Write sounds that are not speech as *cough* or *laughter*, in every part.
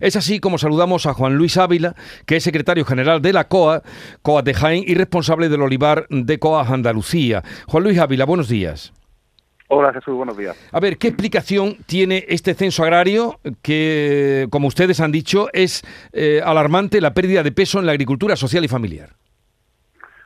Es así como saludamos a Juan Luis Ávila, que es secretario general de la COA, COA de Jaén y responsable del olivar de COA Andalucía. Juan Luis Ávila, buenos días. Hola Jesús, buenos días. A ver, ¿qué explicación tiene este censo agrario que, como ustedes han dicho, es eh, alarmante la pérdida de peso en la agricultura social y familiar?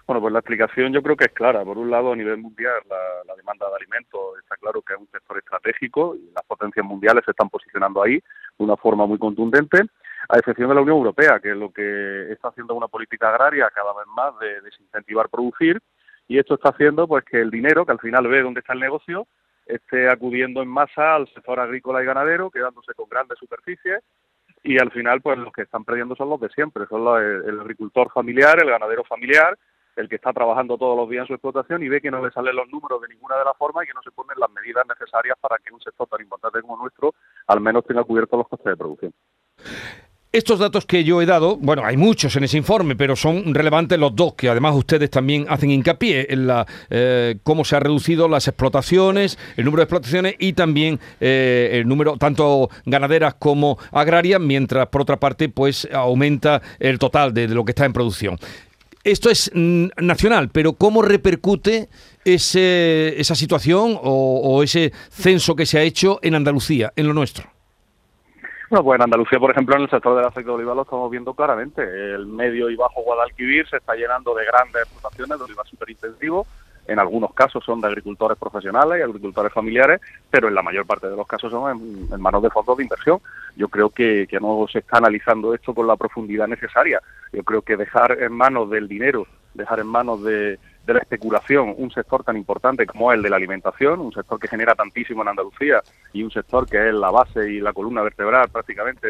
Bueno, pues la explicación yo creo que es clara. Por un lado, a nivel mundial, la, demanda de alimentos está claro que es un sector estratégico y las potencias mundiales se están posicionando ahí de una forma muy contundente, a excepción de la Unión Europea, que es lo que está haciendo una política agraria cada vez más de desincentivar producir y esto está haciendo pues que el dinero, que al final ve dónde está el negocio, esté acudiendo en masa al sector agrícola y ganadero, quedándose con grandes superficies y al final pues los que están perdiendo son los de siempre, son los, el agricultor familiar, el ganadero familiar, el que está trabajando todos los días en su explotación y ve que no le salen los números de ninguna de las formas y que no se ponen las medidas necesarias para que un sector tan importante como nuestro al menos tenga cubiertos los costes de producción. Estos datos que yo he dado, bueno, hay muchos en ese informe, pero son relevantes los dos, que además ustedes también hacen hincapié en la eh, cómo se ha reducido las explotaciones, el número de explotaciones y también eh, el número tanto ganaderas como agrarias, mientras por otra parte pues aumenta el total de, lo que está en producción. Esto es mm, nacional, pero ¿cómo repercute ese, esa situación o ese censo que se ha hecho en Andalucía, en lo nuestro? Bueno, pues en Andalucía, por ejemplo, en el sector del aceite de oliva lo estamos viendo claramente. El medio y bajo Guadalquivir se está llenando de grandes explotaciones de oliva superintensivo. En algunos casos son de agricultores profesionales y agricultores familiares, pero en la mayor parte de los casos son en, manos de fondos de inversión. Yo creo que, no se está analizando esto con la profundidad necesaria. Yo creo que dejar en manos del dinero, dejar en manos de, la especulación un sector tan importante como el de la alimentación, un sector que genera tantísimo en Andalucía y un sector que es la base y la columna vertebral prácticamente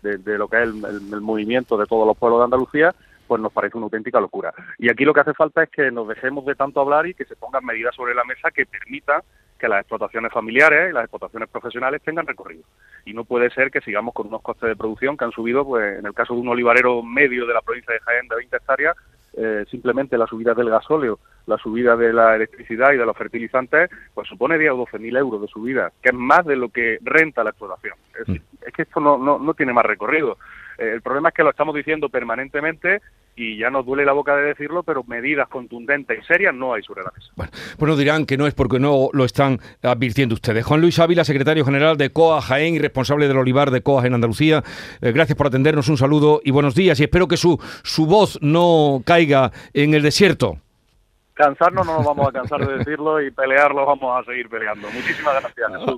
de, lo que es el, movimiento de todos los pueblos de Andalucía, pues nos parece una auténtica locura. Y aquí lo que hace falta es que nos dejemos de tanto hablar y que se pongan medidas sobre la mesa que permitan que las explotaciones familiares y las explotaciones profesionales tengan recorrido. Y no puede ser que sigamos con unos costes de producción que han subido, pues en el caso de un olivarero medio de la provincia de Jaén de 20 hectáreas, eh, simplemente la subida del gasóleo, la subida de la electricidad y de los fertilizantes, pues supone 10 o 12 mil euros de subida, que es más de lo que renta la explotación. Es, mm. que esto no, no, no tiene más recorrido. El problema es que lo estamos diciendo permanentemente y ya nos duele la boca de decirlo, pero medidas contundentes y serias no hay sobre la mesa. Bueno, bueno, dirán que no es porque no lo están advirtiendo ustedes. Juan Luis Ávila, secretario general de COA Jaén y responsable del olivar de COA en Andalucía, eh, gracias por atendernos, un saludo y buenos días y espero que su, su voz no caiga en el desierto. Cansarnos no nos vamos a cansar de decirlo y pelearlo vamos a seguir peleando. Muchísimas gracias. *laughs*